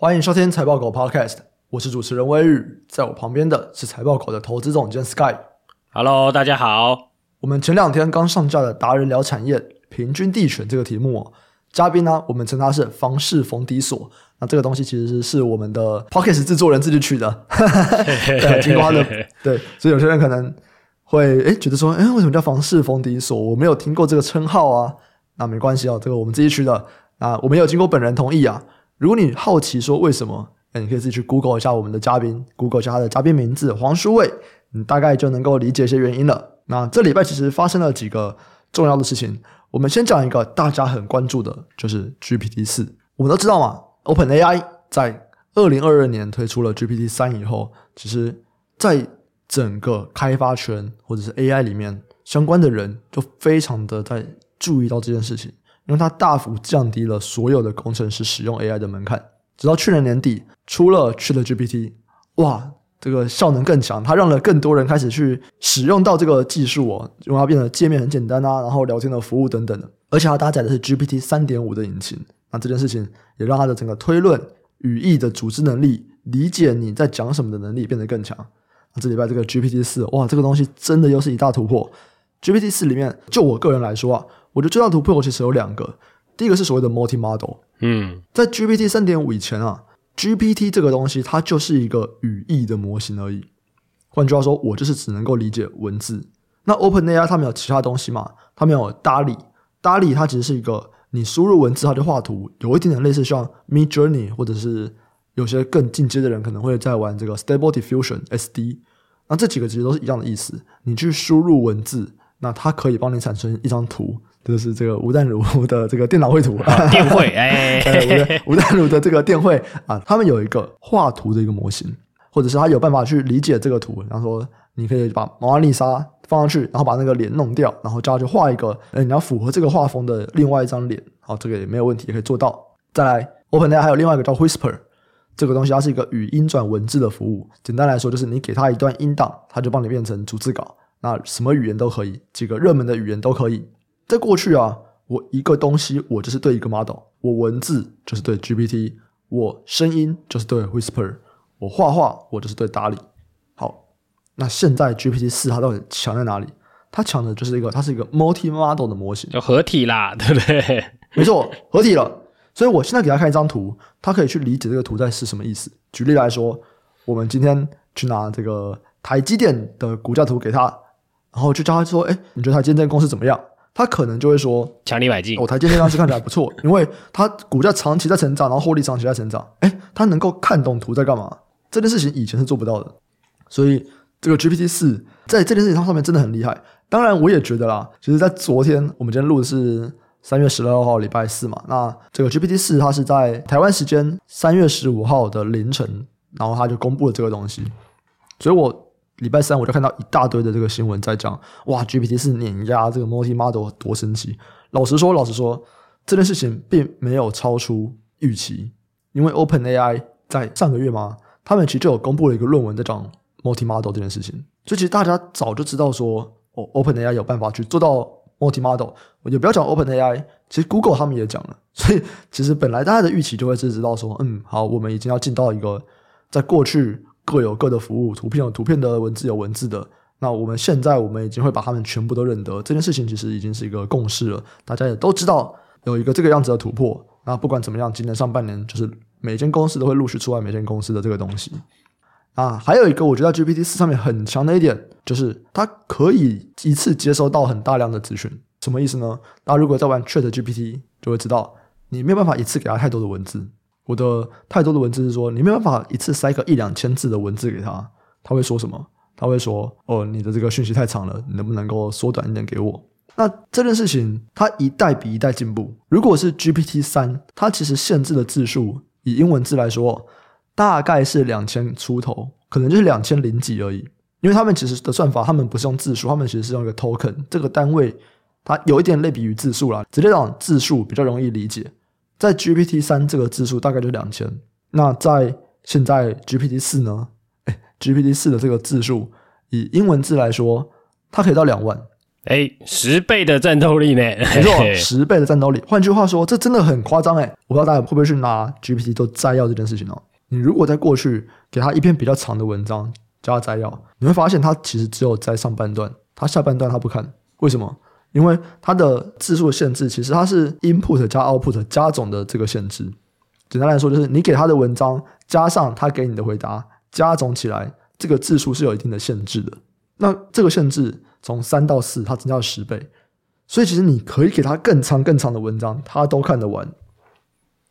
欢迎收听财报狗 Podcast，我是主持人威宇，在我旁边的是财报狗的投资总监 Sky。Hello，大家好。我们前两天刚上架的达人聊产业平均地权这个题目哦，嘉宾呢，我们称他是房市逢低锁。那这个东西其实是我们的 Podcast 制作人自己取的，对，听过他的，对，所以有些人可能会诶觉得说，诶为什么叫房市逢低锁？我没有听过这个称号啊。那没关系哦，这个我们自己取的啊，我们有经过本人同意啊。如果你好奇说为什么，那你可以自己去 Google 一下我们的嘉宾，Google 一下他的嘉宾名字黄书卫，你大概就能够理解一些原因了。那这礼拜其实发生了几个重要的事情，我们先讲一个大家很关注的，就是 GPT 四。我们都知道嘛，OpenAI 在二零二二年推出了 GPT 三以后，其实在整个开发圈或者是 AI 里面相关的人就非常的在注意到这件事情。因为它大幅降低了所有的工程师使用 AI 的门槛，直到去年年底出了 ChatGPT，哇，这个效能更强，它让了更多人开始去使用到这个技术哦，因为它变得界面很简单啊，然后聊天的服务等等的，而且它搭载的是 GPT 三点五的引擎，那这件事情也让它的整个推论、语义的组织能力、理解你在讲什么的能力变得更强。那这礼拜这个 GPT 四，哇，这个东西真的又是一大突破。GPT 四里面，就我个人来说啊。我觉得最大突破其实有两个，第一个是所谓的 multi model。嗯，在 GPT 三点五以前啊，GPT 这个东西它就是一个语义的模型而已。换句话说，我就是只能够理解文字。那 OpenAI 它没有其他东西嘛？它没有 DALL-E，DALL-E 它其实是一个你输入文字它就画图，有一点点类似像 Midjourney，或者是有些更进阶的人可能会在玩这个 Stable Diffusion SD。那这几个其实都是一样的意思，你去输入文字，那它可以帮你产生一张图。就是这个吴淡如的这个电脑绘图啊，电绘 哎，吴淡如的这个电绘啊，他们有一个画图的一个模型，或者是他有办法去理解这个图。然后说，你可以把蒙娜丽莎放上去，然后把那个脸弄掉，然后叫他去画一个，哎，你要符合这个画风的另外一张脸，好，这个也没有问题，也可以做到。再来，OpenAI 还有另外一个叫 Whisper，这个东西它是一个语音转文字的服务。简单来说，就是你给它一段音档，它就帮你变成逐字稿，那什么语言都可以，几个热门的语言都可以。在过去啊，我一个东西我就是对一个 model，我文字就是对 GPT，我声音就是对 Whisper，我画画我就是对 DALL-E。好，那现在 GPT 四它到底强在哪里？它强的就是一个，它是一个 multi model 的模型，就合体啦，对不对？没错，合体了。所以我现在给他看一张图，他可以去理解这个图在是什么意思。举例来说，我们今天去拿这个台积电的股价图给他，然后就叫他说：“哎，你觉得台积电这间公司怎么样？”他可能就会说强力买进，哦，台积电当时看起来不错，因为它股价长期在成长，然后获利长期在成长。诶，他能够看懂图在干嘛？这件事情以前是做不到的，所以这个 GPT 四在这件事情上面真的很厉害。当然，我也觉得啦，其实，在昨天我们今天录的是三月十二号礼拜四嘛，那这个 GPT 四它是在台湾时间三月十五号的凌晨，然后它就公布了这个东西，所以我。礼拜三我就看到一大堆的这个新闻在讲，哇，GPT 是碾压这个 multi model 多神奇。老实说，老实说，这件事情并没有超出预期，因为 OpenAI 在上个月嘛，他们其实就有公布了一个论文在讲 multi model 这件事情，所以其实大家早就知道说，哦，OpenAI 有办法去做到 multi model。我就不要讲 OpenAI，其实 Google 他们也讲了，所以其实本来大家的预期就会是知道说，嗯，好，我们已经要进到一个在过去。各有各的服务，图片有图片的，文字有文字的。那我们现在，我们已经会把他们全部都认得。这件事情其实已经是一个共识了，大家也都知道有一个这个样子的突破。那不管怎么样，今年上半年就是每间公司都会陆续出来每间公司的这个东西。啊，还有一个我觉得 GPT 四上面很强的一点，就是它可以一次接收到很大量的资讯。什么意思呢？大家如果在玩 Chat GPT，就会知道你没有办法一次给它太多的文字。我的太多的文字是说，你没办法一次塞个一两千字的文字给他，他会说什么？他会说：“哦，你的这个讯息太长了，你能不能够缩短一点给我？”那这件事情，它一代比一代进步。如果是 GPT 三，它其实限制的字数，以英文字来说，大概是两千出头，可能就是两千零几而已。因为他们其实的算法，他们不是用字数，他们其实是用一个 token 这个单位，它有一点类比于字数啦，直接讲字数比较容易理解。在 GPT 三这个字数大概就两千，那在现在 GPT 四呢？哎，GPT 四的这个字数，以英文字来说，它可以到两万。哎，十倍的战斗力呢？没错，十倍的战斗力。换句话说，这真的很夸张哎！我不知道大家会不会去拿 GPT 做摘要这件事情哦。你如果在过去给他一篇比较长的文章加摘要，你会发现他其实只有在上半段，他下半段他不看。为什么？因为它的字数限制，其实它是 input 加 output 加总的这个限制。简单来说，就是你给他的文章加上他给你的回答加总起来，这个字数是有一定的限制的。那这个限制从三到四，它增加了十倍。所以其实你可以给他更长更长的文章，他都看得完。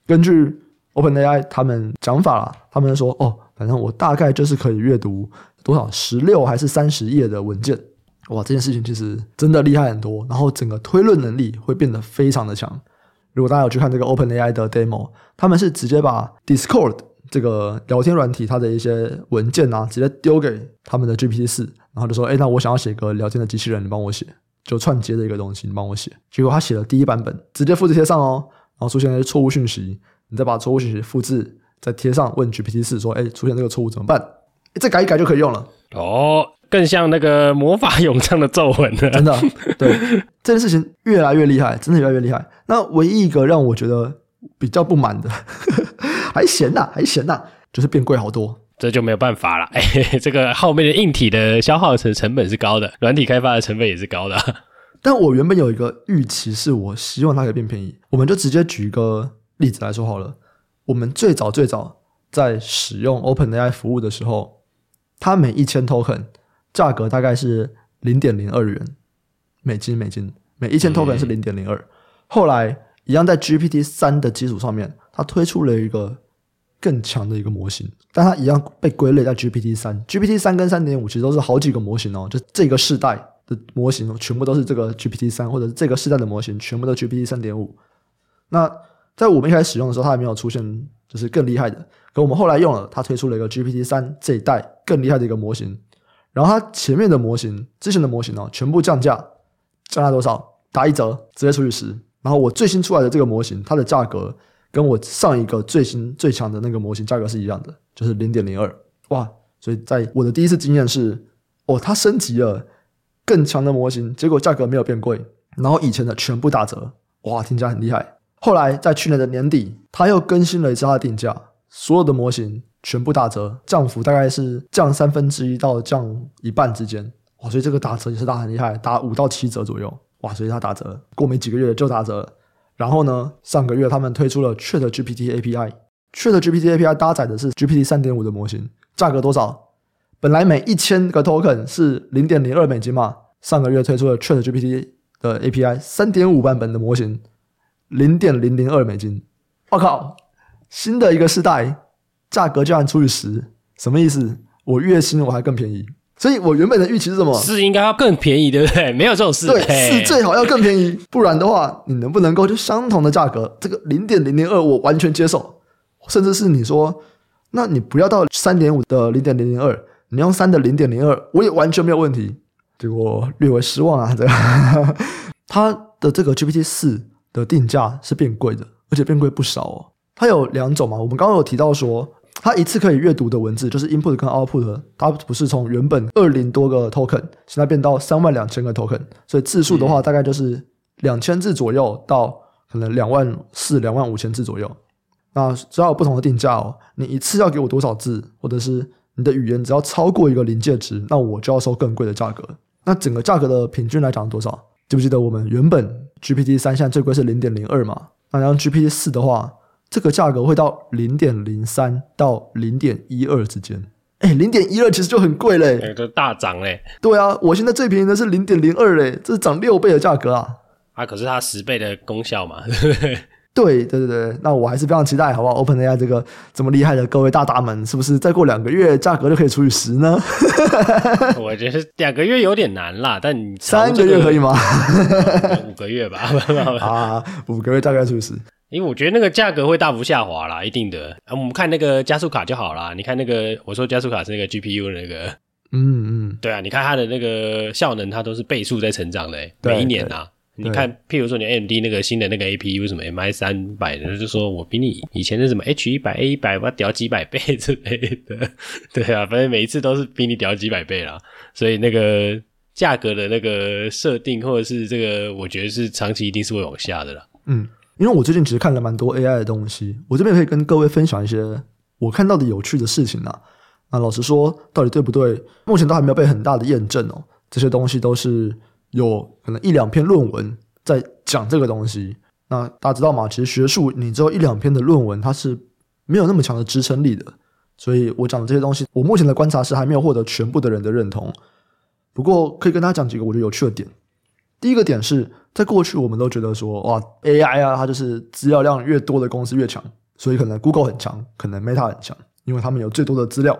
根据 OpenAI 他们讲法啦，他们说哦，反正我大概就是可以阅读多少十六还是三十页的文件。哇，这件事情其实真的厉害很多，然后整个推论能力会变得非常的强。如果大家有去看这个 OpenAI 的 demo，他们是直接把 Discord 这个聊天软体它的一些文件啊，直接丢给他们的 GPT 四，然后就说：“哎，那我想要写个聊天的机器人，你帮我写，就串接的一个东西，你帮我写。”结果他写了第一版本，直接复制贴上哦，然后出现了一些错误讯息，你再把错误讯息复制再贴上，问 GPT 四说：“哎，出现这个错误怎么办？”再改一改就可以用了哦。更像那个魔法咏唱的咒文了，真的。对这件事情越来越厉害，真的越来越厉害。那唯一一个让我觉得比较不满的，还嫌呐，还嫌呐，就是变贵好多，这就没有办法了。哎，这个后面的硬体的消耗成成本是高的，软体开发的成本也是高的。但我原本有一个预期，是我希望它可以变便宜。我们就直接举一个例子来说好了。我们最早最早在使用 OpenAI 服务的时候，它每一千 token。价格大概是零点零二元美金，美金每一千 token 是零点零二。后来一样在 GPT 三的基础上面，它推出了一个更强的一个模型，但它一样被归类在 GPT 三。GPT 三跟三点五其实都是好几个模型哦，就这个世代的模型全部都是这个 GPT 三，或者是这个世代的模型全部都 GPT 三点五。那在我们一开始使用的时候，它还没有出现就是更厉害的，可我们后来用了，它推出了一个 GPT 三这一代更厉害的一个模型。然后它前面的模型，之前的模型呢，全部降价，降价多少？打一折，直接除以十。然后我最新出来的这个模型，它的价格跟我上一个最新最强的那个模型价格是一样的，就是零点零二。哇！所以在我的第一次经验是，哦，它升级了更强的模型，结果价格没有变贵，然后以前的全部打折。哇，听起来很厉害。后来在去年的年底，它又更新了一次它的定价，所有的模型。全部打折，降幅大概是降三分之一到降一半之间，哇！所以这个打折也是打很厉害，打五到七折左右，哇！所以它打折，过没几个月就打折。然后呢，上个月他们推出了 ChatGPT API，ChatGPT API 搭载的是 GPT 三点五的模型，价格多少？本来每一千个 token 是零点零二美金嘛，上个月推出了 ChatGPT 的 API 三点五版本的模型，零点零零二美金。我靠，新的一个时代。价格居然除以十，什么意思？我月薪我还更便宜，所以我原本的预期是什么？是应该要更便宜，对不对？没有这种事，对，是最好要更便宜，不然的话，你能不能够就相同的价格，这个零点零零二我完全接受，甚至是你说，那你不要到三点五的零点零零二，你用三的零点零二，我也完全没有问题。结果略微失望啊，这个它的这个 GPT 四的定价是变贵的，而且变贵不少哦。它有两种嘛，我们刚刚有提到说。它一次可以阅读的文字就是 input 跟 output，它不是从原本二零多个 token，现在变到三万两千个 token，所以字数的话大概就是两千字左右到可能两万四、两万五千字左右。那只要有不同的定价哦，你一次要给我多少字，或者是你的语言只要超过一个临界值，那我就要收更贵的价格。那整个价格的平均来讲多少？记不记得我们原本 GPT 三现在最贵是零点零二嘛？那然后 GPT 四的话。这个价格会到零点零三到零点一二之间，哎，零点一二其实就很贵嘞，都大涨嘞。对啊，我现在最便宜的是零点零二嘞，这是涨六倍的价格啊！啊，可是它十倍的功效嘛，对 不对？对对对对，那我还是非常期待，好不好？OpenAI 这个这么厉害的各位大大们，是不是再过两个月价格就可以除以十呢？我觉得两个月有点难啦，但你、这个、三个月可以吗？五个月吧，啊，五个月大概除以十。因为我觉得那个价格会大幅下滑啦，一定的。啊，我们看那个加速卡就好啦。你看那个，我说加速卡是那个 GPU 的那个，嗯嗯，对啊，你看它的那个效能，它都是倍数在成长的，每一年啊。你看，譬如说你 AMD 那个新的那个 APU 什么 MI 三百的，就是说我比你以前的什么 H 一百 A 一百，我要屌几百倍之类的。对啊，反正每一次都是比你屌几百倍啦。所以那个价格的那个设定，或者是这个，我觉得是长期一定是会往下的啦。嗯，因为我最近其实看了蛮多 AI 的东西，我这边可以跟各位分享一些我看到的有趣的事情啊。那老实说，到底对不对？目前都还没有被很大的验证哦。这些东西都是有可能一两篇论文在讲这个东西。那大家知道吗？其实学术你只有一两篇的论文，它是没有那么强的支撑力的。所以我讲的这些东西，我目前的观察是还没有获得全部的人的认同。不过可以跟大家讲几个我觉得有趣的点。第一个点是在过去我们都觉得说，哇，AI 啊，它就是资料量越多的公司越强，所以可能 Google 很强，可能 Meta 很强，因为他们有最多的资料。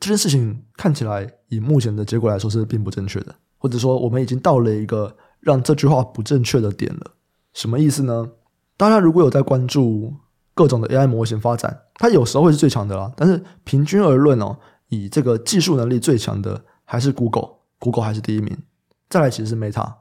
这件事情看起来以目前的结果来说是并不正确的，或者说我们已经到了一个让这句话不正确的点了。什么意思呢？大家如果有在关注各种的 AI 模型发展，它有时候会是最强的啦。但是平均而论哦，以这个技术能力最强的还是 Google，Google 还是第一名。再来其实是 Meta。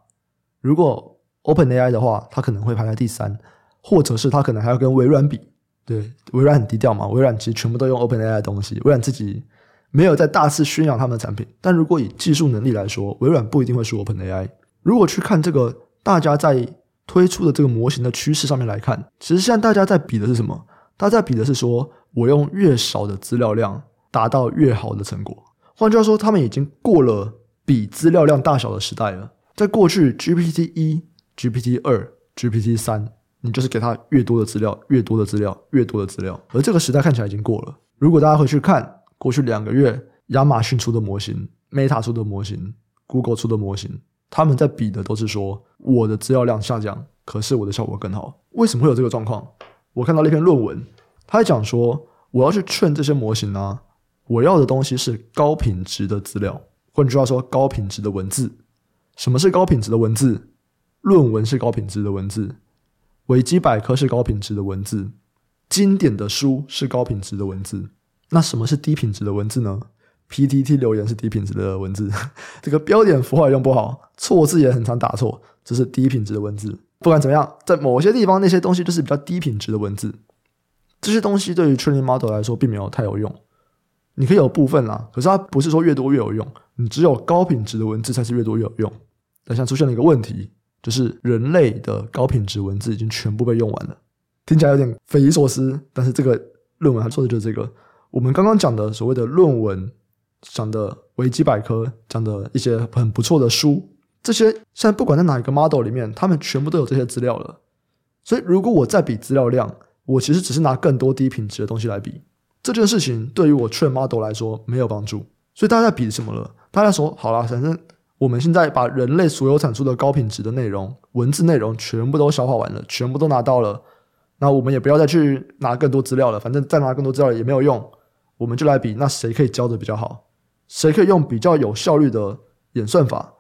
如果 OpenAI 的话，它可能会排在第三，或者是它可能还要跟微软比。对，微软很低调嘛，微软其实全部都用 OpenAI 的东西，微软自己。没有在大肆宣扬他们的产品，但如果以技术能力来说，微软不一定会输 OpenAI。如果去看这个大家在推出的这个模型的趋势上面来看，其实现在大家在比的是什么？大家在比的是说我用越少的资料量达到越好的成果。换句话说，他们已经过了比资料量大小的时代了。在过去，GPT 一、GPT 二、GPT 三，你就是给他越多的资料，越多的资料，越多的资料，而这个时代看起来已经过了。如果大家回去看。过去两个月，亚马逊出的模型、Meta 出的模型、Google 出的模型，他们在比的都是说我的资料量下降，可是我的效果更好。为什么会有这个状况？我看到了一篇论文，他在讲说我要去劝这些模型呢、我要的东西是高品质的资料，换句话说，高品质的文字。什么是高品质的文字？论文是高品质的文字，维基百科是高品质的文字，经典的书是高品质的文字。那什么是低品质的文字呢？PTT 留言是低品质的文字，这个标点符号也用不好，错字也很常打错，这是低品质的文字。不管怎么样，在某些地方那些东西就是比较低品质的文字，这些东西对于 training model 来说并没有太有用。你可以有部分啦，可是它不是说越多越有用，你只有高品质的文字才是越多越有用。但现在出现了一个问题，就是人类的高品质文字已经全部被用完了，听起来有点匪夷所思，但是这个论文它说的就是这个。我们刚刚讲的所谓的论文，讲的维基百科，讲的一些很不错的书，这些现在不管在哪一个 model 里面，他们全部都有这些资料了。所以，如果我再比资料量，我其实只是拿更多低品质的东西来比，这件事情对于我 train model 来说没有帮助。所以大家在比什么了？大家说好了，反正我们现在把人类所有产出的高品质的内容、文字内容全部都消化完了，全部都拿到了，那我们也不要再去拿更多资料了，反正再拿更多资料也没有用。我们就来比，那谁可以教的比较好？谁可以用比较有效率的演算法，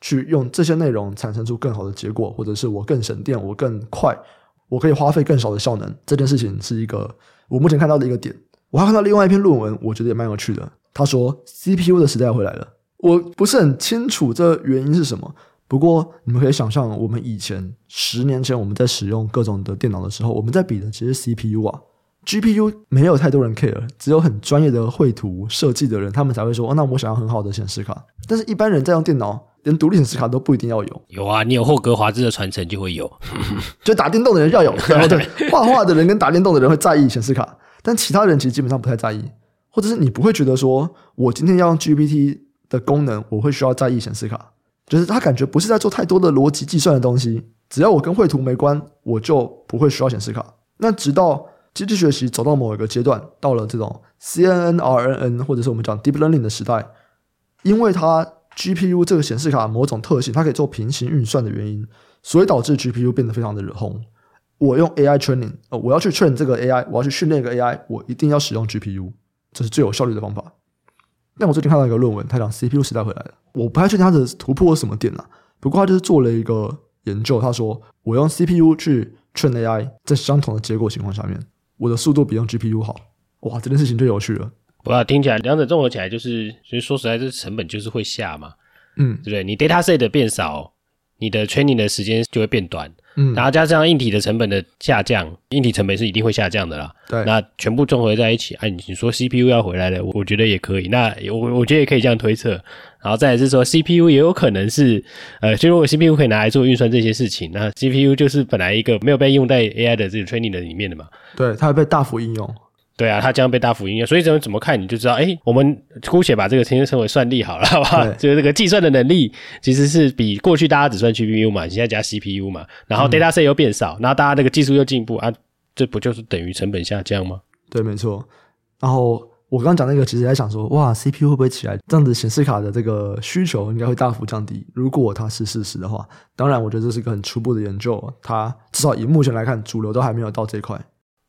去用这些内容产生出更好的结果，或者是我更省电，我更快，我可以花费更少的效能。这件事情是一个我目前看到的一个点。我还看到另外一篇论文，我觉得也蛮有趣的。他说 CPU 的时代回来了，我不是很清楚这原因是什么。不过你们可以想象，我们以前十年前我们在使用各种的电脑的时候，我们在比的其实是 CPU 啊。GPU 没有太多人 care，只有很专业的绘图设计的人，他们才会说：“哦，那我想要很好的显示卡。”但是，一般人在用电脑，连独立显示卡都不一定要有。有啊，你有霍格华兹的传承就会有。就打电动的人要有，然后对画画的人跟打电动的人会在意显示卡，但其他人其实基本上不太在意，或者是你不会觉得说，我今天要用 GPT 的功能，我会需要在意显示卡，就是他感觉不是在做太多的逻辑计算的东西，只要我跟绘图没关，我就不会需要显示卡。那直到机器学习走到某一个阶段，到了这种 CNN、RNN 或者是我们讲 Deep Learning 的时代，因为它 GPU 这个显示卡某种特性，它可以做平行运算的原因，所以导致 GPU 变得非常的红。我用 AI training，呃，我要去 train 这个 AI，我要去训练一个 AI，我一定要使用 GPU，这是最有效率的方法。但我最近看到一个论文，他讲 CPU 时代回来了，我不太确定他的突破是什么点了，不过他就是做了一个研究，他说我用 CPU 去 train AI，在相同的结果情况下面。我的速度比用 GPU 好，哇，这件事情就有趣了。哇，听起来两者综合起来就是，所以说实在，这成本就是会下嘛，嗯，对不对？你 data set 变少，你的 training 的时间就会变短，嗯，然后加上硬体的成本的下降，硬体成本是一定会下降的啦。对，那全部综合在一起，哎、啊，你说 CPU 要回来了，我觉得也可以。那我我觉得也可以这样推测，然后再来是说 CPU 也有可能是，呃，就如果 CPU 可以拿来做运算这些事情，那 CPU 就是本来一个没有被用在 AI 的这个 training 的里面的嘛。对，它会被大幅应用。对啊，它将被大幅应用，所以怎么怎么看你就知道，哎，我们姑且把这个称称为算力好了，好吧？就是这个计算的能力其实是比过去大家只算 GPU 嘛，现在加 CPU 嘛，然后 data set 又变少，嗯、然后大家那个技术又进步啊，这不就是等于成本下降吗？对，没错。然后我刚刚讲那个，其实在想说，哇，CPU 会不会起来？这样子显示卡的这个需求应该会大幅降低。如果它是事实的话，当然，我觉得这是一个很初步的研究，它至少以目前来看，主流都还没有到这一块。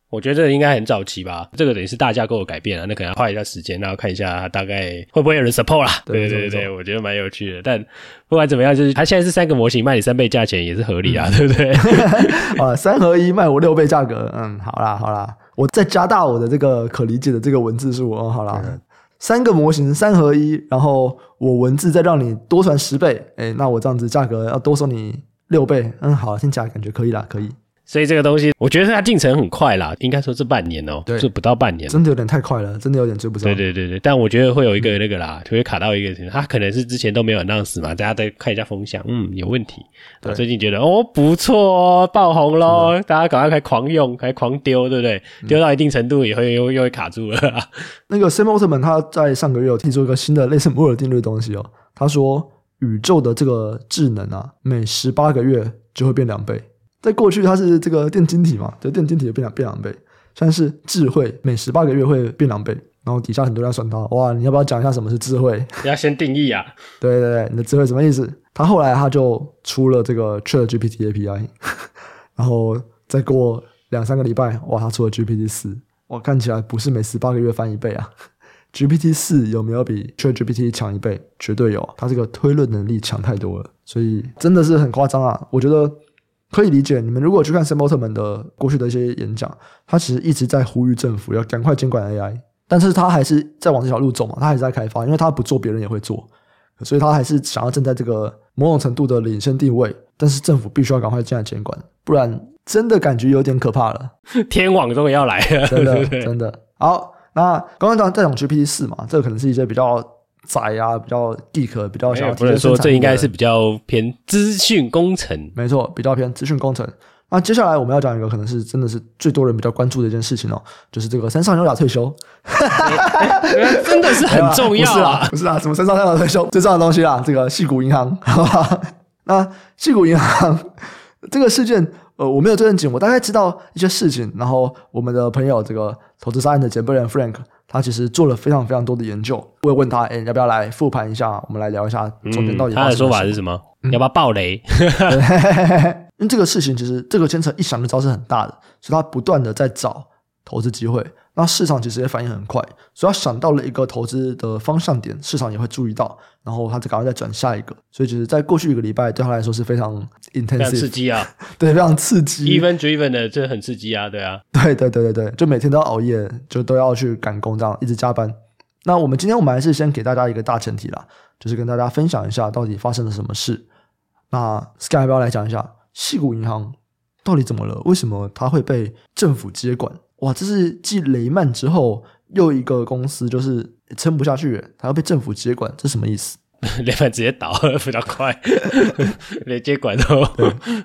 我觉得这个应该很早期吧，这个等于是大架构的改变啊，那可能要花一下时间，然后看一下大概会不会有人 support 啦。对对对对，我觉得蛮有趣的。但不管怎么样，就是它现在是三个模型卖你三倍价钱也是合理啊，嗯、对不对？啊，三合一卖我六倍价格，嗯，好啦好啦，我再加大我的这个可理解的这个文字数哦，好啦，嗯、三个模型三合一，然后我文字再让你多传十倍，哎，那我这样子价格要多收你六倍，嗯，好，听起来感觉可以啦，可以。所以这个东西，我觉得它进程很快啦，应该说这半年哦、喔，对，是不到半年，真的有点太快了，真的有点追不上。对对对对，但我觉得会有一个那个啦，就会卡到一个，他可能是之前都没有 announce 嘛，大家再看一下风向，嗯，有问题。对，最近觉得哦不错哦，爆红喽，大家赶快开狂用，开狂丢，对不对？丢到一定程度以后又又会卡住了。那个 Sam Altman 他在上个月有提出一个新的类似摩尔定律的东西哦，他说宇宙的这个智能啊，每十八个月就会变两倍。在过去，它是这个电晶体嘛，就电晶体的变两变两倍。算是智慧，每十八个月会变两倍。然后底下很多人算它，哇，你要不要讲一下什么是智慧？你要先定义啊。对对对，你的智慧什么意思？他后来他就出了这个 ChatGPT API，然后再过两三个礼拜，哇，他出了 GPT 四。哇，看起来不是每十八个月翻一倍啊。GPT 四有没有比 ChatGPT 强一倍？绝对有，它这个推论能力强太多了，所以真的是很夸张啊。我觉得。可以理解，你们如果去看 Sam Altman 的过去的一些演讲，他其实一直在呼吁政府要赶快监管 AI，但是他还是在往这条路走嘛，他还是在开发，因为他不做，别人也会做，所以他还是想要站在这个某种程度的领先地位，但是政府必须要赶快进来监管，不然真的感觉有点可怕了。天网终于要来了，真的真的。好，那刚刚讲在讲 GPT 四嘛，这个可能是一些比较。窄啊，比较 geek，比较想要。不能说这应该是比较偏资讯工程，没错，比较偏资讯工程。那接下来我们要讲一个可能是真的是最多人比较关注的一件事情哦，就是这个山上优雅退休，真的是很重要啊！不是啊，什么山上优雅退休最重要的东西啊？这个矽谷银行，好吧？那矽谷银行这个事件，呃，我没有追很紧，我大概知道一些事情。然后我们的朋友这个投资商人的前辈人 Frank。他其实做了非常非常多的研究，我也问他，哎，要不要来复盘一下？我们来聊一下中间到底、嗯。他的说法是什么？嗯、要不要爆雷？因为这个事情其实这个牵扯一想就知道是很大的，所以他不断的在找投资机会。那市场其实也反应很快，所以他想到了一个投资的方向点，市场也会注意到，然后他就赶快再转下一个。所以其实，在过去一个礼拜，对他来说是非常常刺激啊，对，非常刺激，even driven 的，这很刺激啊，对啊，对对对对对，就每天都要熬夜，就都要去赶工，这样一直加班。那我们今天我们还是先给大家一个大前提啦，就是跟大家分享一下到底发生了什么事。那 Sky 要不要来讲一下细谷银行到底怎么了？为什么它会被政府接管？哇，这是继雷曼之后又一个公司，就是撑不下去，它要被政府接管，这什么意思？雷曼直接倒了，比较快，连接管都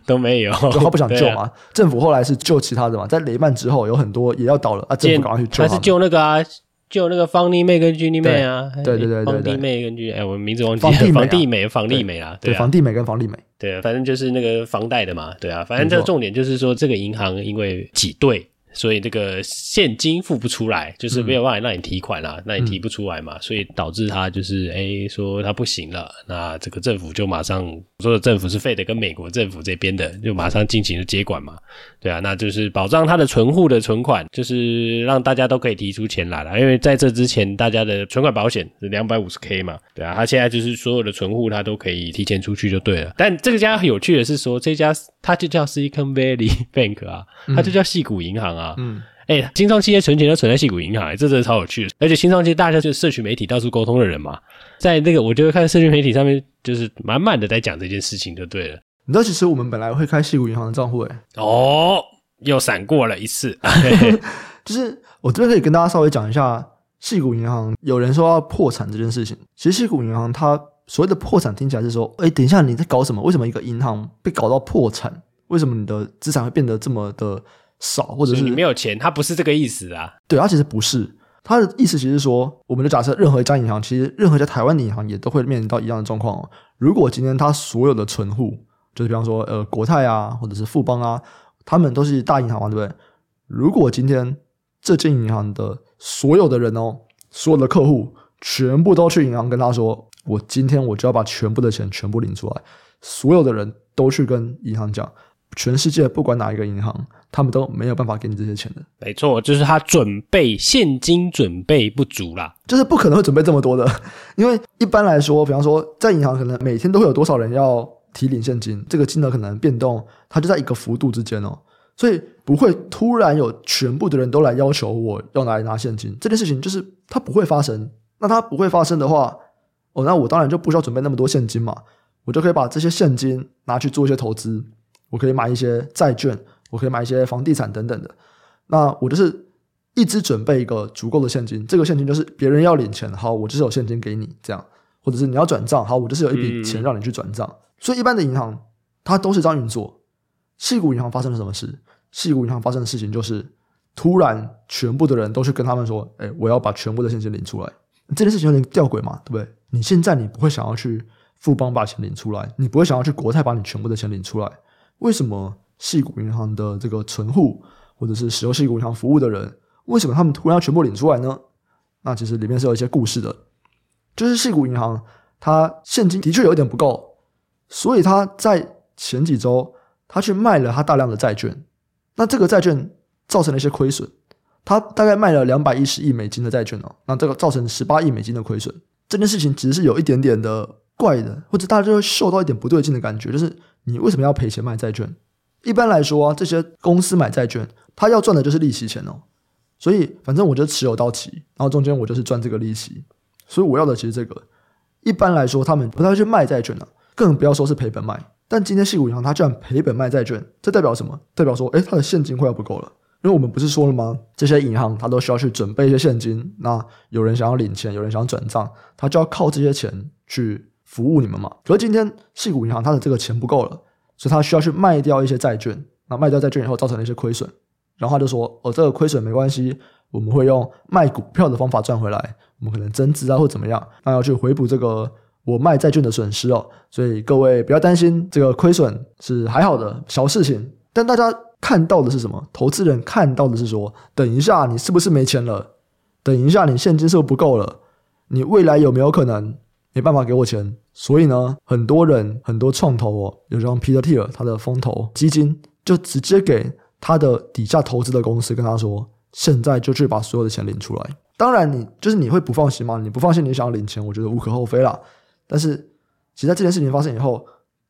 都没有，就他不想救嘛。啊、政府后来是救其他的嘛，在雷曼之后有很多也要倒了啊，政府赶快去救。他是救那个啊，救那个方丽妹跟君丽妹啊，对对对对，方丽妹跟君，哎，我名字忘记了，房地美，房地美啊，对，房地美跟房丽美，对，反正就是那个房贷的嘛，对啊，反正这个重点就是说这个银行因为挤兑。所以这个现金付不出来，就是没有办法让你提款啦，那、嗯、你提不出来嘛，所以导致他就是哎、欸、说他不行了，那这个政府就马上说的政府是 Fed 跟美国政府这边的，就马上进行了接管嘛，对啊，那就是保障他的存户的存款，就是让大家都可以提出钱来了，因为在这之前大家的存款保险是两百五十 K 嘛，对啊，他现在就是所有的存户他都可以提前出去就对了，但这个家很有趣的是说这家他就叫 Silicon Valley Bank 啊，他就叫细谷银行啊。啊，嗯，哎、欸，新创企业存钱都存在矽谷银行，欸，这真的超有趣的。而且新创企业大家就是社群媒体到处沟通的人嘛，在那个我就会看社群媒体上面，就是满满的在讲这件事情，就对了。你知道，其实我们本来会开矽谷银行的账户，哎，哦，又闪过了一次。就是我这边可以跟大家稍微讲一下矽谷银行，有人说要破产这件事情。其实矽谷银行它所谓的破产听起来是说，哎，等一下你在搞什么？为什么一个银行被搞到破产？为什么你的资产会变得这么的少？或者是你没有钱？他不是这个意思啊。对，他其实不是。他的意思其实是说，我们就假设任何一家银行，其实任何一家台湾的银行也都会面临到一样的状况哦。如果今天他所有的存户，就是比方说呃国泰啊，或者是富邦啊，他们都是大银行嘛，对不对？如果今天这间银行的所有的人哦，所有的客户全部都去银行跟他说，我今天我就要把全部的钱全部领出来，所有的人都去跟银行讲。全世界不管哪一个银行，他们都没有办法给你这些钱的。没错，就是他准备现金准备不足啦，就是不可能会准备这么多的。因为一般来说，比方说在银行，可能每天都会有多少人要提领现金，这个金额可能变动，它就在一个幅度之间哦，所以不会突然有全部的人都来要求我要拿来拿现金，这件事情就是它不会发生。那它不会发生的话，哦，那我当然就不需要准备那么多现金嘛，我就可以把这些现金拿去做一些投资。我可以买一些债券，我可以买一些房地产等等的。那我就是一直准备一个足够的现金，这个现金就是别人要领钱，好，我就是有现金给你这样，或者是你要转账，好，我就是有一笔钱让你去转账。嗯、所以一般的银行它都是这样运作。矽谷银行发生了什么事？矽谷银行发生的事情就是突然全部的人都去跟他们说：“哎，我要把全部的现金领出来。”这件事情有点吊诡嘛，对不对？你现在你不会想要去富邦把钱领出来，你不会想要去国泰把你全部的钱领出来。为什么矽谷银行的这个存户，或者是使用矽谷银行服务的人，为什么他们突然要全部领出来呢？那其实里面是有一些故事的。就是矽谷银行，它现金的确有一点不够，所以他在前几周，他去卖了他大量的债券。那这个债券造成了一些亏损，他大概卖了两百一十亿美金的债券哦。那这个造成十八亿美金的亏损，这件事情其实是有一点点的怪的，或者大家就会受到一点不对劲的感觉，就是。你为什么要赔钱卖债券？一般来说啊，这些公司买债券，他要赚的就是利息钱哦。所以反正我就持有到期，然后中间我就是赚这个利息。所以我要的其实这个。一般来说，他们不太去卖债券了，更不要说是赔本卖。但今天矽谷银行它居然赔本卖债券，这代表什么？代表说，诶，它的现金快要不够了。因为我们不是说了吗？这些银行它都需要去准备一些现金。那有人想要领钱，有人想要转账，他就要靠这些钱去。服务你们嘛？可是今天矽谷银行它的这个钱不够了，所以他需要去卖掉一些债券。那卖掉债券以后造成了一些亏损，然后他就说：“哦，这个亏损没关系，我们会用卖股票的方法赚回来。我们可能增资啊，或怎么样，那要去回补这个我卖债券的损失哦。所以各位不要担心，这个亏损是还好的小事情。但大家看到的是什么？投资人看到的是说：等一下，你是不是没钱了？等一下，你现金是不是不够了？你未来有没有可能？”没办法给我钱，所以呢，很多人很多创投哦，有像 Peter Thiel 他的风投基金，就直接给他的底下投资的公司跟他说，现在就去把所有的钱领出来。当然，你就是你会不放心吗？你不放心，你想要领钱，我觉得无可厚非啦。但是，其实在这件事情发生以后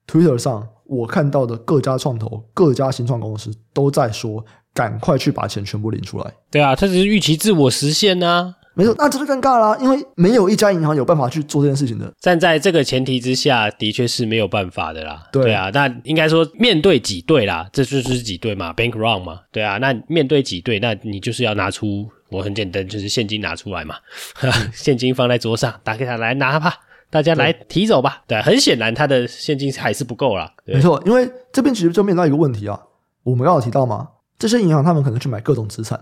，Twitter 上我看到的各家创投、各家新创公司都在说，赶快去把钱全部领出来。对啊，他只是预期自我实现呢、啊。没错，那这就尴尬啦，因为没有一家银行有办法去做这件事情的。站在这个前提之下，的确是没有办法的啦。对，对啊，那应该说面对挤兑啦，这就是挤兑嘛，bank run 嘛。对啊，那面对挤兑，那你就是要拿出，我很简单，就是现金拿出来嘛，现金放在桌上，打给他来拿吧，大家来提走吧。对，很显然他的现金还是不够啦。没错，因为这边其实就面临到一个问题啊，我们刚有提到嘛，这些银行他们可能去买各种资产，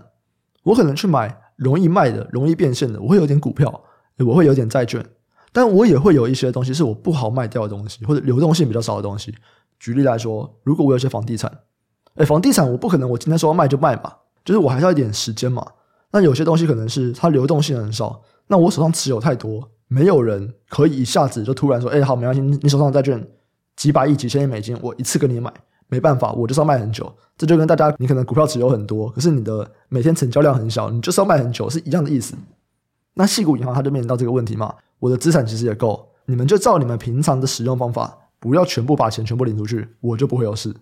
我可能去买。容易卖的、容易变现的，我会有点股票，我会有点债券，但我也会有一些东西是我不好卖掉的东西，或者流动性比较少的东西。举例来说，如果我有些房地产，诶，房地产我不可能我今天说要卖就卖嘛，就是我还是要一点时间嘛。那有些东西可能是它流动性很少，那我手上持有太多，没有人可以一下子就突然说，诶，好，没关系，你手上的债券几百亿、几千亿美金，我一次跟你买。没办法，我就是要卖很久，这就跟大家你可能股票持有很多，可是你的每天成交量很小，你就是要卖很久是一样的意思。那细股银行它就面临到这个问题嘛，我的资产其实也够，你们就照你们平常的使用方法，不要全部把钱全部领出去，我就不会有事。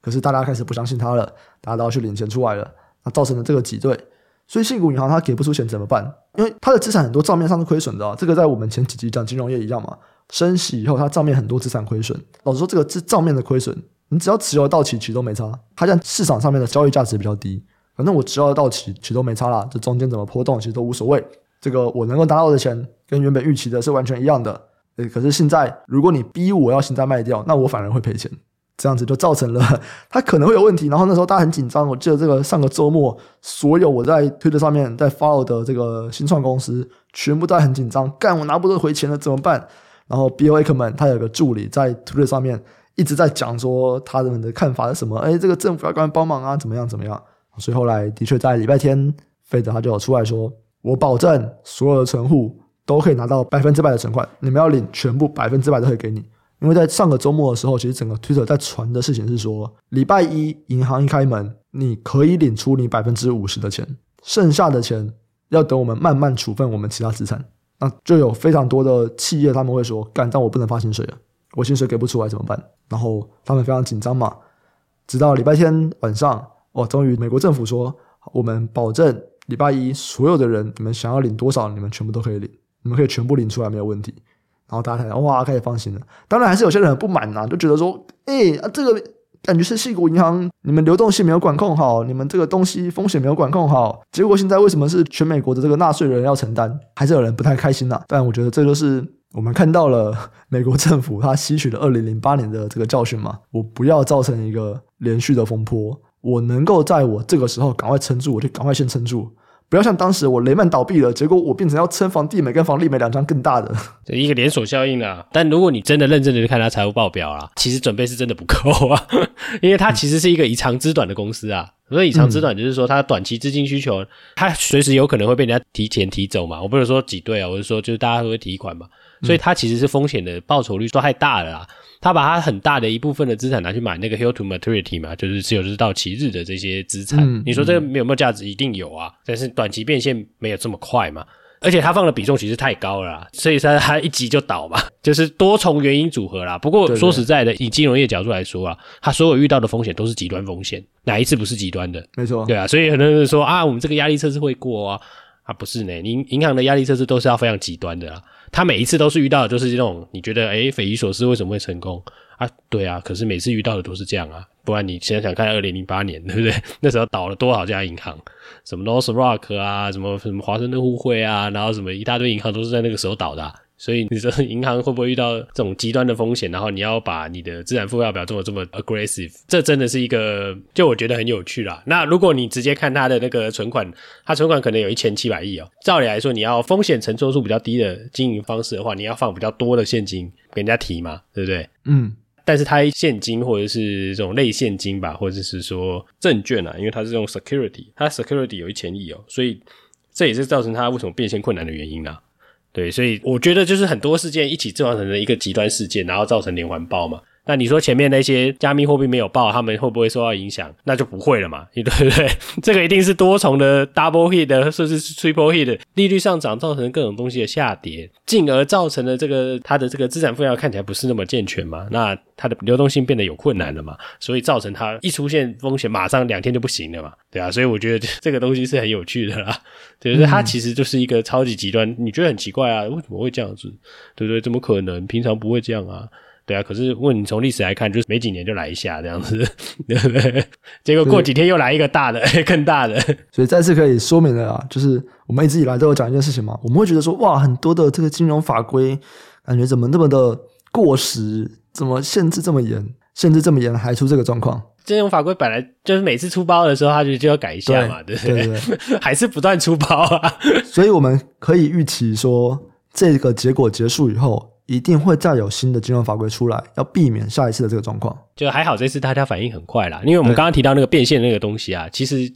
可是大家开始不相信他了，大家都要去领钱出来了，那造成了这个挤兑，所以细股银行它给不出钱怎么办？因为它的资产很多账面上是亏损的啊，这个在我们前几集讲金融业一样嘛，升息以后它账面很多资产亏损，老实说这个是账面的亏损。你只要持有到期，其实都没差。它在市场上面的交易价值比较低，反正我持有到期，其实都没差啦。这中间怎么波动，其实都无所谓。这个我能够拿到的钱跟原本预期的是完全一样的。诶，可是现在如果你逼我要现在卖掉，那我反而会赔钱。这样子就造成了它可能会有问题。然后那时候大家很紧张，我记得这个上个周末，所有我在推特上面在 follow 的这个新创公司，全部都很紧张，干我拿不到回钱了怎么办？然后 Bill Ackman 他有个助理在推特上面一直在讲说他们的看法是什么？哎，这个政府要赶快帮忙啊，怎么样怎么样？所以后来的确在礼拜天，费德他就有出来说，我保证所有的存户都可以拿到百分之百的存款，你们要领全部百分之百都会给你。因为在上个周末的时候，其实整个 Twitter 在传的事情是说，礼拜一银行一开门，你可以领出你百分之五十的钱，剩下的钱要等我们慢慢处分我们其他资产。那就有非常多的企业他们会说，干，但我不能发薪水了，我薪水给不出来怎么办？然后他们非常紧张嘛。直到礼拜天晚上，哦，终于美国政府说，我们保证礼拜一所有的人，你们想要领多少，你们全部都可以领，你们可以全部领出来，没有问题。然后大家才哇，开始放心了。当然还是有些人很不满呐、啊，就觉得说，哎，啊，这个感觉是矽谷银行，你们流动性没有管控好，你们这个东西风险没有管控好，结果现在为什么是全美国的这个纳税人要承担？还是有人不太开心呐、啊。但我觉得这就是我们看到了 美国政府他吸取了二零零八年的这个教训嘛，我不要造成一个连续的风波，我能够在我这个时候赶快撑住，我就赶快先撑住。不要像当时我雷曼倒闭了，结果我变成要撑房地美跟房利美两张更大的，这一个连锁效应啊。但如果你真的认真的去看它财务报表啊，其实准备是真的不够啊，因为它其实是一个以长资短的公司啊。所以以长资短就是说，它短期资金需求，它随时有可能会被人家提前提走嘛。我不是说挤兑啊，我是说就是大家都会提款嘛。所以它其实是风险的报酬率都太大了啦。他把他很大的一部分的资产拿去买那个 Held to Maturity 嘛，就是持有日到期日的这些资产。嗯、你说这个有没有价值？一定有啊，但是短期变现没有这么快嘛。而且他放的比重其实太高了啦，所以他他一急就倒嘛，就是多重原因组合啦。不过说实在的，以金融业角度来说啊，他所有遇到的风险都是极端风险，哪一次不是极端的？没错，对啊。所以很多人说啊，我们这个压力测试会过啊，啊不是呢，银银行的压力测试都是要非常极端的啦。他每一次都是遇到的，就是这种你觉得诶匪夷所思，为什么会成功啊？对啊，可是每次遇到的都是这样啊，不然你想想看，二零零八年对不对？那时候倒了多少家银行，什么 North Rock 啊，什么什么华盛顿互惠啊，然后什么一大堆银行都是在那个时候倒的。所以你说银行会不会遇到这种极端的风险？然后你要把你的资产负债表做的这么 aggressive，这真的是一个就我觉得很有趣啦。那如果你直接看他的那个存款，他存款可能有一千七百亿哦。照理来说，你要风险承受数比较低的经营方式的话，你要放比较多的现金给人家提嘛，对不对？嗯。但是它现金或者是这种类现金吧，或者是说证券啊，因为它是这种 security，它 security 有一千亿哦，所以这也是造成它为什么变现困难的原因啊。对，所以我觉得就是很多事件一起制造成的一个极端事件，然后造成连环爆嘛。那你说前面那些加密货币没有爆，他们会不会受到影响？那就不会了嘛，对不对？这个一定是多重的 double hit，甚至是 triple hit，利率上涨造成各种东西的下跌，进而造成了这个它的这个资产负债看起来不是那么健全嘛。那它的流动性变得有困难了嘛，所以造成它一出现风险，马上两天就不行了嘛，对啊。所以我觉得这 个东西是很有趣的啦，对不对？它其实就是一个超级极端，你觉得很奇怪啊？为什么会这样子？对不对？怎么可能？平常不会这样啊？对啊，可是问你从历史来看，就是没几年就来一下这样子，对不对？结果过几天又来一个大的，更大的。所以再次可以说明了啊，就是我们一直以来都有讲一件事情嘛，我们会觉得说，哇，很多的这个金融法规感觉怎么那么的过时，怎么限制这么严，限制这么严还出这个状况？金融法规本来就是每次出包的时候，它就就要改一下嘛，对不对？对对对还是不断出包啊。所以我们可以预期说，这个结果结束以后。一定会再有新的金融法规出来，要避免下一次的这个状况。就还好，这次大家反应很快啦，因为我们刚刚提到那个变现那个东西啊，其实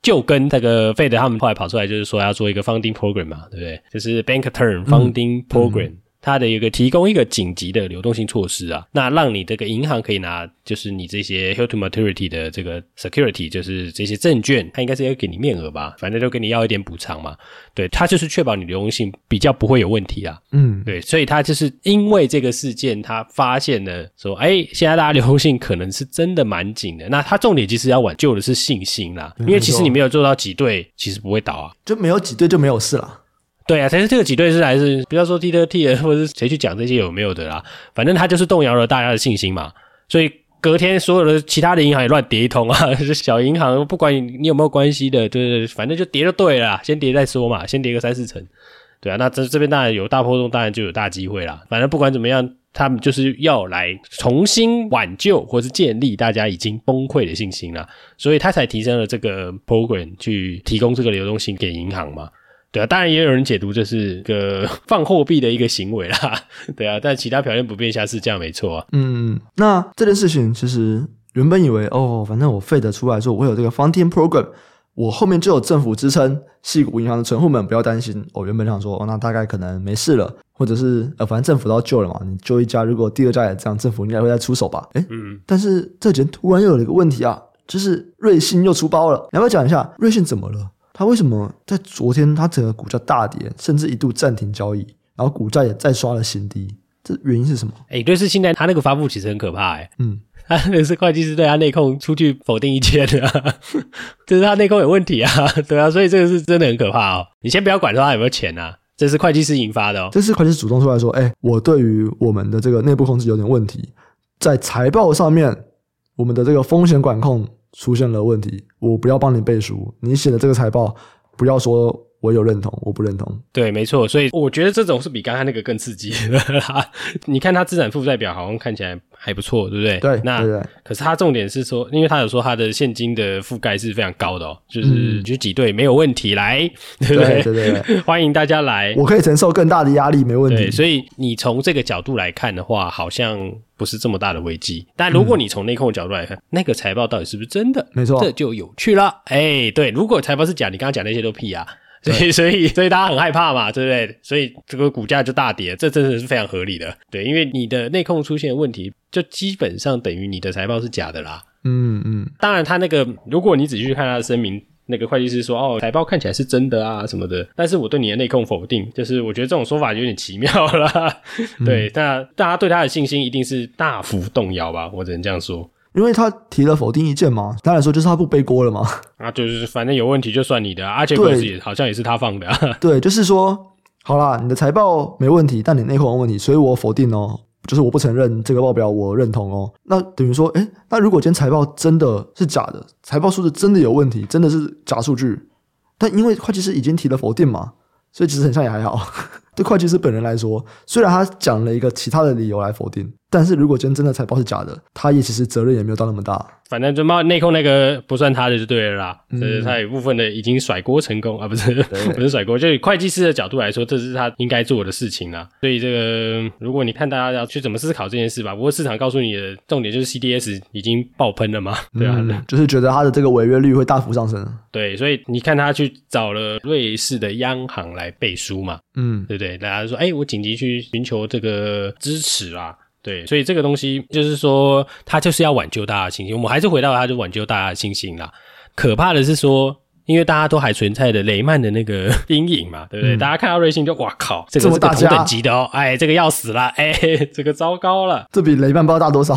就跟那个费德他们后来跑出来，就是说要做一个 funding program 嘛，对不对？就是 bank term funding program。它的一个提供一个紧急的流动性措施啊，那让你这个银行可以拿，就是你这些 held to maturity 的这个 security，就是这些证券，它应该是要给你面额吧，反正就跟你要一点补偿嘛。对，它就是确保你流动性比较不会有问题啊。嗯，对，所以它就是因为这个事件，它发现了说，哎，现在大家流动性可能是真的蛮紧的。那它重点其实要挽救的是信心啦，因为其实你没有做到挤兑，其实不会倒啊，就没有挤兑就没有事了。对啊，其实这个挤兑是还是不要说 T2T 或者是谁去讲这些有没有的啦，反正他就是动摇了大家的信心嘛。所以隔天所有的其他的银行也乱跌一通啊，小银行不管你有没有关系的，对对，反正就跌就对了，先跌再说嘛，先跌个三四成。对啊，那这这边当然有大波动，当然就有大机会啦。反正不管怎么样，他们就是要来重新挽救或是建立大家已经崩溃的信心啦，所以他才提升了这个 program 去提供这个流动性给银行嘛。对啊，当然也有人解读这是个 放货币的一个行为啦。对啊，但其他表现不变下是这样没错啊。嗯，那这件事情其实原本以为哦，反正我废得出来说我会有这个 funding program。我后面就有政府支撑，矽谷银行的存户们不要担心。我原本想说，哦，那大概可能没事了，或者是呃，反正政府都要救了嘛。你救一家，如果第二家也这样，政府应该会再出手吧？诶，嗯。但是这几天突然又有了一个问题啊，就是瑞信又出包了。你要不要讲一下瑞信怎么了？它为什么在昨天它整个股价大跌，甚至一度暂停交易，然后股价也再刷了新低？这原因是什么？诶，瑞士信贷它那个发布其实很可怕，诶，嗯。他那是会计师对他内控出去否定一切的，就是他内控有问题啊，对啊，所以这个是真的很可怕哦。你先不要管说他有没有钱啊，这是会计师引发的哦。这是会计师主动出来说，哎、欸，我对于我们的这个内部控制有点问题，在财报上面，我们的这个风险管控出现了问题，我不要帮你背书，你写的这个财报不要说。我有认同，我不认同。对，没错，所以我觉得这种是比刚才那个更刺激的啦。你看它资产负债表好像看起来还不错，对不对？对，那对对。可是他重点是说，因为他有说他的现金的覆盖是非常高的哦，就是就挤兑没有问题，来，对不对？对对对，欢迎大家来，我可以承受更大的压力，没问题。所以你从这个角度来看的话，好像不是这么大的危机。但如果你从内控的角度来看，嗯、那个财报到底是不是真的？没错，这就有趣了。哎，对，如果财报是假，你刚刚讲那些都屁啊。所以，所以，所以大家很害怕嘛，对不对？所以这个股价就大跌，这真的是非常合理的。对，因为你的内控出现问题，就基本上等于你的财报是假的啦。嗯嗯。当然，他那个，如果你仔细去看他的声明，那个会计师说，哦，财报看起来是真的啊什么的，但是我对你的内控否定，就是我觉得这种说法有点奇妙啦。嗯、对，那大家对他的信心一定是大幅动摇吧？我只能这样说。因为他提了否定意见嘛，当然说就是他不背锅了嘛。啊，就是反正有问题就算你的，而且公司也好像也是他放的。对，就是说，好啦，你的财报没问题，但你内控有问题，所以我否定哦，就是我不承认这个报表，我认同哦。那等于说，哎，那如果今天财报真的是假的，财报数字真的有问题，真的是假数据，但因为会计师已经提了否定嘛，所以其实很像也还好。对会计师本人来说，虽然他讲了一个其他的理由来否定，但是如果今天真的财报是假的，他也其实责任也没有到那么大。反正就内控那个不算他的就对了啦，就、嗯、是他有部分的已经甩锅成功啊，不是不是甩锅，就以会计师的角度来说，这是他应该做的事情啦。所以这个，如果你看大家要去怎么思考这件事吧，不过市场告诉你的重点就是 CDS 已经爆喷了嘛，对啊、嗯，就是觉得他的这个违约率会大幅上升。对，所以你看他去找了瑞士的央行来背书嘛，嗯，对不对？大家说，哎、欸，我紧急去寻求这个支持啊。对，所以这个东西就是说，他就是要挽救大家的信心。我们还是回到他，就挽救大家的信心啦。可怕的是说，因为大家都还存在的雷曼的那个 阴影嘛，对不对？嗯、大家看到瑞幸就哇靠，这个是个同等级的哦，哎，这个要死了，哎，这个糟糕了，这比雷曼不知道大多少。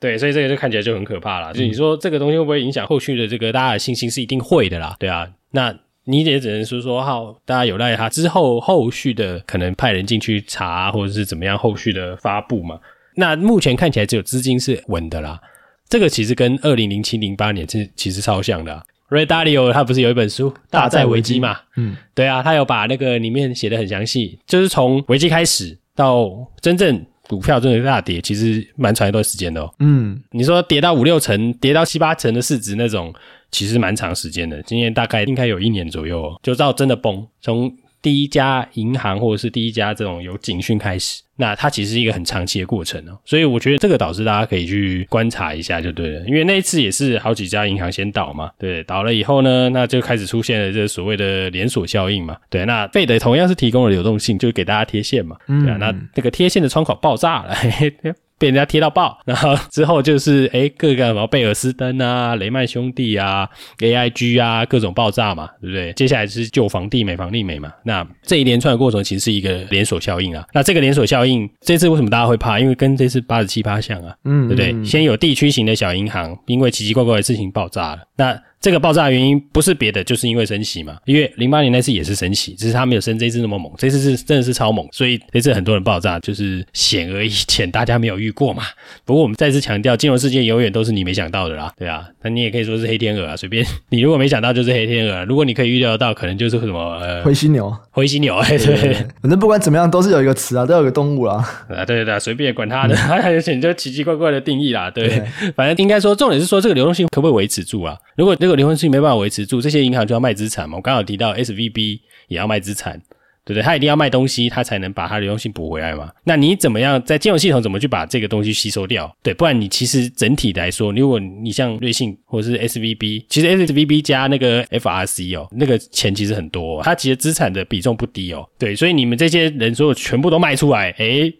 对，所以这个就看起来就很可怕了。就你说这个东西会不会影响后续的这个大家的信心？是一定会的啦。对啊，那你也只能说说好，大家有赖他之后后续的可能派人进去查，或者是怎么样后续的发布嘛。那目前看起来只有资金是稳的啦，这个其实跟二零零七零八年是其实超像的啊。Ray Dalio 他不是有一本书《大债危机》嘛？嗯，对啊，他有把那个里面写的很详细，就是从危机开始到真正股票真的大跌，其实蛮长一段时间的哦。嗯，你说跌到五六成，跌到七八成的市值那种，其实蛮长时间的，今年大概应该有一年左右哦，就到真的崩从。第一家银行或者是第一家这种有警讯开始，那它其实是一个很长期的过程哦，所以我觉得这个导致大家可以去观察一下就对了，因为那一次也是好几家银行先倒嘛，对，倒了以后呢，那就开始出现了这所谓的连锁效应嘛，对，那费德同样是提供了流动性，就是给大家贴现嘛，对啊，那那个贴现的窗口爆炸了。被人家贴到爆，然后之后就是诶各个什么贝尔斯登啊、雷曼兄弟啊、AIG 啊，各种爆炸嘛，对不对？接下来就是救房地美、房利美嘛。那这一连串的过程其实是一个连锁效应啊。那这个连锁效应，这次为什么大家会怕？因为跟这次八十七趴像啊，嗯，对不对？先有地区型的小银行，因为奇奇怪怪的事情爆炸了。那这个爆炸的原因不是别的，就是因为升息嘛。因为零八年那次也是升息，只是它没有升这次那么猛，这次是真的是超猛，所以这次很多人爆炸就是显而易见，大家没有遇过嘛。不过我们再次强调，金融世界永远都是你没想到的啦，对啊，那你也可以说是黑天鹅啊，随便。你如果没想到就是黑天鹅，如果你可以预料到，可能就是什么呃灰犀牛，灰犀牛，哎，对，反正不管怎么样都是有一个词啊，都有一个动物啦，啊，对对对，随便管它的，它而且你就奇奇怪怪的定义啦，对，对。反正应该说重点是说这个流动性可不可以维持住啊？如果这个流动性没办法维持住，这些银行就要卖资产嘛。我刚好提到 SVB 也要卖资产。对不对？他一定要卖东西，他才能把它流动性补回来嘛。那你怎么样在金融系统怎么去把这个东西吸收掉？对，不然你其实整体来说，如果你像瑞信或者是 SVB，其实 SVB 加那个 FRC 哦，那个钱其实很多，它其实资产的比重不低哦。对，所以你们这些人如果全部都卖出来，诶，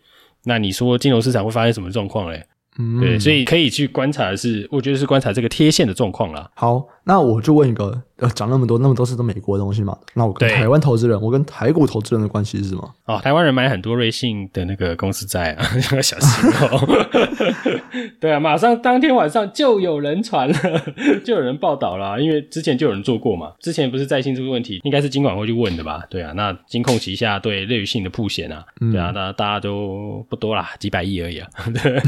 那你说金融市场会发生什么状况嘞？嗯，对，所以可以去观察的是，我觉得是观察这个贴现的状况啦。好，那我就问一个，呃，讲那么多，那么多是都美国的东西嘛？那我跟台湾投资人，我跟台股投资人的关系是什么？哦，台湾人买很多瑞信的那个公司债啊，要 小心哦。对啊，马上当天晚上就有人传了，就有人报道了，因为之前就有人做过嘛。之前不是在信这个问题，应该是金管会去问的吧？对啊，那金控旗下对瑞信的铺险啊，对啊，那大家都不多啦，几百亿而已啊。对。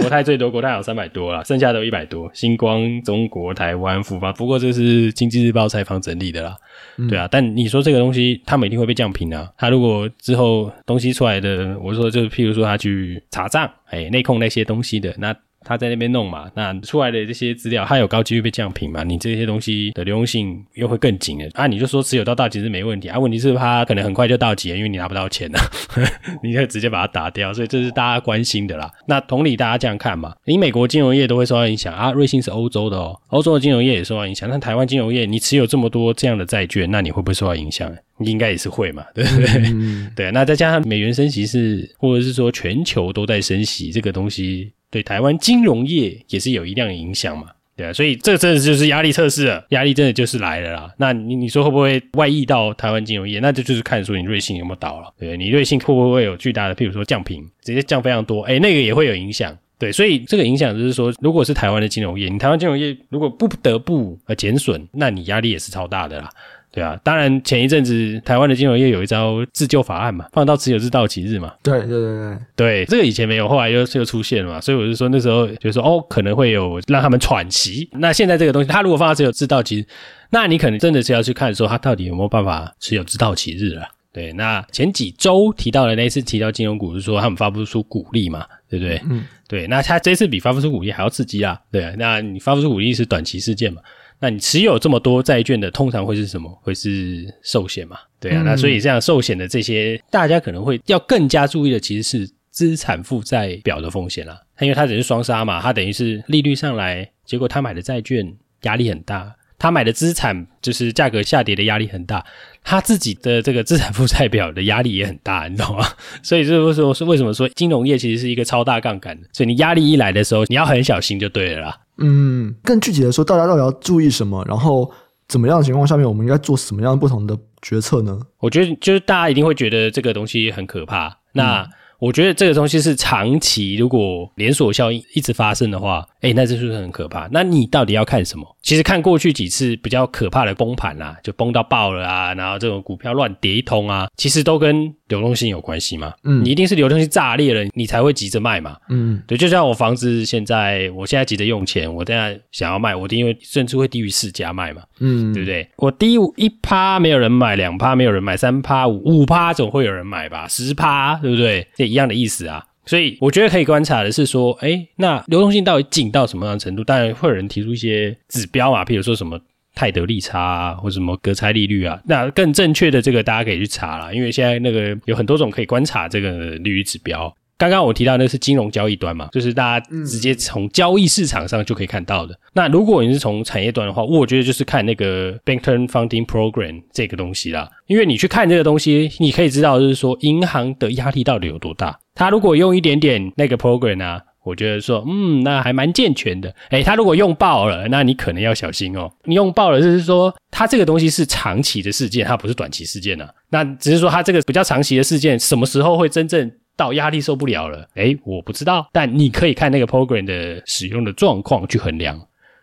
国泰最多，国泰有三百多啦，剩下都一百多。星光、中国、台湾、富邦，不过这是经济日报采访整理的啦，嗯、对啊。但你说这个东西，他们一定会被降频啊。他如果之后东西出来的，我说就譬如说他去查账，哎，内控那些东西的那。他在那边弄嘛，那出来的这些资料，他有高几率被降评嘛？你这些东西的流动性又会更紧了啊！你就说持有到到期是没问题啊，问题是它可能很快就到期了，因为你拿不到钱了，你可以直接把它打掉，所以这是大家关心的啦。那同理，大家这样看嘛，你美国金融业都会受到影响啊，瑞信是欧洲的哦，欧洲的金融业也受到影响。那台湾金融业，你持有这么多这样的债券，那你会不会受到影响？你应该也是会嘛，对不对？嗯、对，那再加上美元升息是，或者是说全球都在升息，这个东西。对台湾金融业也是有一定的影响嘛，对啊，所以这真的就是压力测试了，压力真的就是来了啦。那你你说会不会外溢到台湾金融业？那就就是看说你瑞信有没有倒了，对，你瑞信会不会有巨大的，譬如说降评，直接降非常多，诶，那个也会有影响。对，所以这个影响就是说，如果是台湾的金融业，你台湾金融业如果不得不呃减损，那你压力也是超大的啦。对啊，当然前一阵子台湾的金融业有一招自救法案嘛，放到持有至到期日嘛。对对对对，对这个以前没有，后来又又出现了嘛，所以我就说那时候就说哦，可能会有让他们喘息。那现在这个东西，他如果放到持有至到期日，那你可能真的是要去看说他到底有没有办法持有至到期日了。对，那前几周提到的那一次提到金融股是说他们发不出股利嘛，对不对？嗯，对，那他这次比发不出股利还要刺激啊。对啊，那你发不出股利是短期事件嘛？那你持有这么多债券的，通常会是什么？会是寿险嘛？对啊，嗯、那所以这样寿险的这些，大家可能会要更加注意的，其实是资产负债表的风险啦。它因为它只是双杀嘛，它等于是利率上来，结果他买的债券压力很大，他买的资产就是价格下跌的压力很大，他自己的这个资产负债表的压力也很大，你懂吗？所以就是说，是为什么说金融业其实是一个超大杠杆的？所以你压力一来的时候，你要很小心就对了啦。嗯，更具体的说，大家到底要注意什么？然后怎么样的情况下面，我们应该做什么样不同的决策呢？我觉得就是大家一定会觉得这个东西很可怕。那、嗯我觉得这个东西是长期，如果连锁效应一直发生的话，诶，那这是不是很可怕？那你到底要看什么？其实看过去几次比较可怕的崩盘啊，就崩到爆了啊，然后这种股票乱跌一通啊，其实都跟流动性有关系嘛。嗯，你一定是流动性炸裂了，你才会急着卖嘛。嗯，对，就像我房子现在，我现在急着用钱，我现在想要卖，我因为甚至会低于市价卖嘛。嗯，对不对？我低一趴没有人买，两趴没有人买，三趴五五趴总会有人买吧？十趴对不对？这一样的意思啊，所以我觉得可以观察的是说，诶，那流动性到底紧到什么样的程度？当然会有人提出一些指标啊，譬如说什么泰德利差啊，或什么隔差利率啊。那更正确的这个大家可以去查啦，因为现在那个有很多种可以观察这个利率指标。刚刚我提到那是金融交易端嘛，就是大家直接从交易市场上就可以看到的。那如果你是从产业端的话，我觉得就是看那个 Bank Term Funding Program 这个东西啦。因为你去看这个东西，你可以知道就是说银行的压力到底有多大。他如果用一点点那个 program 啊，我觉得说，嗯，那还蛮健全的。诶，他如果用爆了，那你可能要小心哦。你用爆了就是说，它这个东西是长期的事件，它不是短期事件啊。那只是说它这个比较长期的事件，什么时候会真正到压力受不了了？诶，我不知道，但你可以看那个 program 的使用的状况去衡量。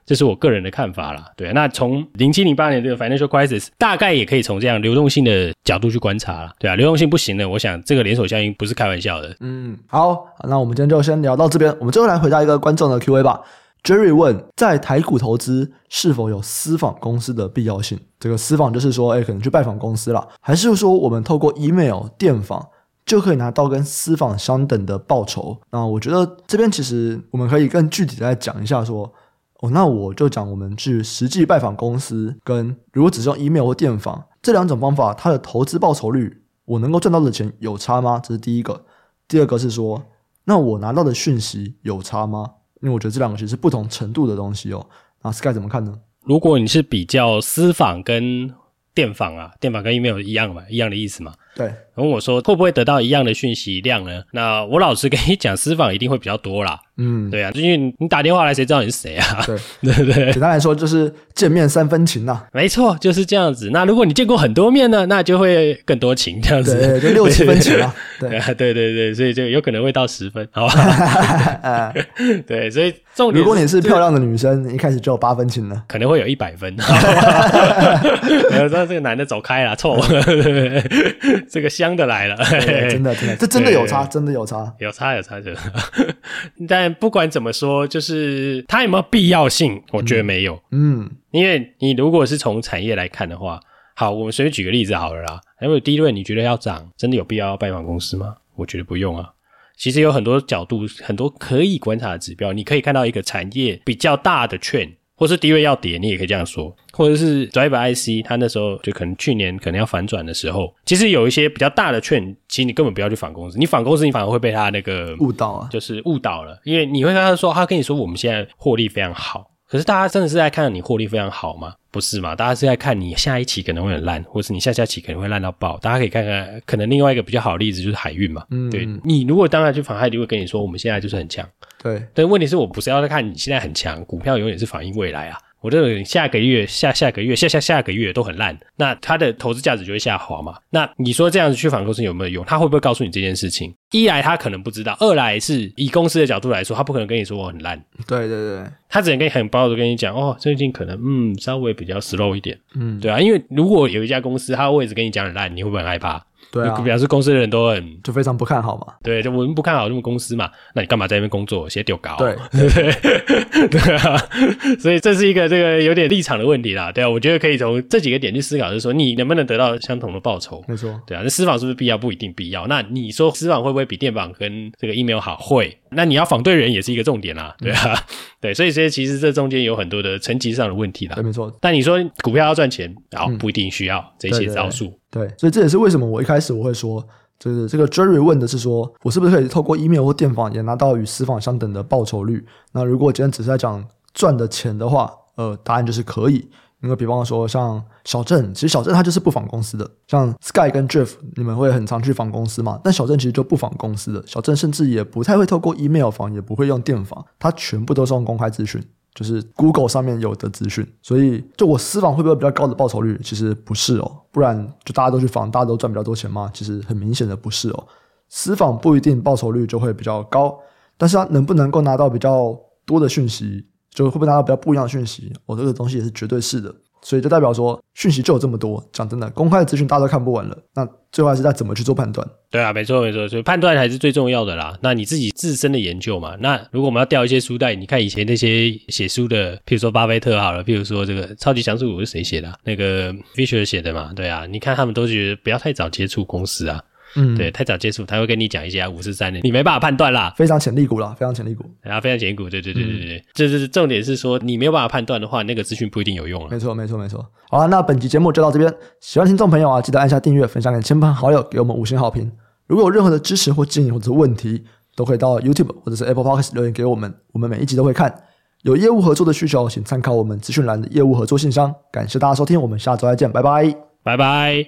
这是我个人的看法啦。对，那从零七零八年这个 financial crisis，大概也可以从这样流动性的角度去观察啦。对啊，流动性不行的，我想这个连锁效应不是开玩笑的。嗯，好，那我们今天就先聊到这边。我们最后来回答一个观众的 Q&A 吧。Jerry 问，在台股投资是否有私访公司的必要性？这个私访就是说，哎，可能去拜访公司了，还是说我们透过 email 电访？就可以拿到跟私访相等的报酬。那我觉得这边其实我们可以更具体的来讲一下，说哦，那我就讲我们去实际拜访公司，跟如果只是用 email 或电访这两种方法，它的投资报酬率，我能够赚到的钱有差吗？这是第一个。第二个是说，那我拿到的讯息有差吗？因为我觉得这两个其实是不同程度的东西哦。那 Sky 怎么看呢？如果你是比较私访跟电访啊，电访跟 email 一样嘛，一样的意思嘛。对，问我说会不会得到一样的讯息量呢？那我老实跟你讲，私访一定会比较多啦。嗯，对啊，因为你打电话来，谁知道你是谁啊？对 对对，简单来说就是见面三分情呐、啊。没错，就是这样子。那如果你见过很多面呢，那就会更多情这样子，对，就六七分情啊。对对对对，所以就有可能会到十分，好吧？对，所以重点，如果你是漂亮的女生，一开始就有八分情了，可能会有一百分。没有，让这个男的走开啦，臭。这个香的来了，真的真的，这真的有差，真的有差，有差有差就。但不管怎么说，就是它有没有必要性，我觉得没有。嗯，因为你如果是从产业来看的话，好，我们随便举个例子好了啦。因为第一轮你觉得要涨，真的有必要要拜访公司吗？我觉得不用啊。其实有很多角度，很多可以观察的指标，你可以看到一个产业比较大的 trend。或是低位要跌，你也可以这样说；或者是 Driver IC，它那时候就可能去年可能要反转的时候，其实有一些比较大的券，其实你根本不要去反公司，你反公司，你反而会被它那个误导啊，就是误导了，因为你会跟他说，他跟你说我们现在获利非常好。可是大家真的是在看你获利非常好吗？不是嘛？大家是在看你下一期可能会很烂，或是你下下期可能会烂到爆。大家可以看看，可能另外一个比较好的例子就是海运嘛。嗯，对，你如果当然去访，他就会跟你说我们现在就是很强。对，但问题是我不是要在看你现在很强，股票永远是反映未来啊。我这个下个月、下下个月、下下下个月都很烂，那它的投资价值就会下滑嘛？那你说这样子去反公司有没有用？他会不会告诉你这件事情？一来他可能不知道，二来是以公司的角度来说，他不可能跟你说我很烂。对对对，他只能跟你很包的跟你讲哦，最近可能嗯稍微比较 slow 一点，嗯，对啊，因为如果有一家公司他会一直跟你讲很烂，你会不会很害怕？对啊，表示公司的人都很就非常不看好嘛。对，就我们不看好这么公司嘛，那你干嘛在那边工作，写丢稿？对对 对，对啊，所以这是一个这个有点立场的问题啦。对啊，我觉得可以从这几个点去思考，就是说你能不能得到相同的报酬？没错，对啊，那私访是不是必要？不一定必要。那你说私访会不会比电访跟这个 email 好？会。那你要访对人也是一个重点啦，对啊，嗯、对，所以这些其实这中间有很多的层级上的问题啦。对，没错。但你说股票要赚钱，然后不一定需要这些招数。对，所以这也是为什么我一开始我会说，就是这个 Jerry 问的是说，我是不是可以透过 email 或电访也拿到与私访相等的报酬率？那如果今天只是在讲赚的钱的话，呃，答案就是可以。因为比方说像小郑，其实小郑他就是不访公司的。像 Sky 跟 Jeff，你们会很常去访公司嘛？但小郑其实就不访公司的。小郑甚至也不太会透过 email 访，也不会用电访，他全部都是用公开咨询。就是 Google 上面有的资讯，所以就我私访会不会比较高的报酬率？其实不是哦，不然就大家都去访，大家都赚比较多钱嘛？其实很明显的不是哦。私访不一定报酬率就会比较高，但是它能不能够拿到比较多的讯息，就会不会拿到比较不一样的讯息？我、哦、这个东西也是绝对是的。所以就代表说，讯息就有这么多。讲真的，公开的资讯大家都看不完了。那最后还是在怎么去做判断？对啊，没错没错，所以判断还是最重要的啦。那你自己自身的研究嘛。那如果我们要调一些书袋，你看以前那些写书的，譬如说巴菲特好了，譬如说这个超级强势股是谁写的？那个 Fisher 写的嘛。对啊，你看他们都觉得不要太早接触公司啊。嗯，对，太早接触，他会跟你讲一些五十三年，你没办法判断啦，非常潜力股啦，非常潜力股，然后非常潜力股，对对对对对，这就是重点是说，你没有办法判断的话，那个资讯不一定有用了。没错，没错，没错。好了，那本期节目就到这边，喜欢听众朋友啊，记得按下订阅，分享给亲朋好友，给我们五星好评。如果有任何的支持或建议或者问题，都可以到 YouTube 或者是 Apple Podcast 留言给我们，我们每一集都会看。有业务合作的需求，请参考我们资讯栏的业务合作信箱。感谢大家收听，我们下周再见，拜拜，拜拜。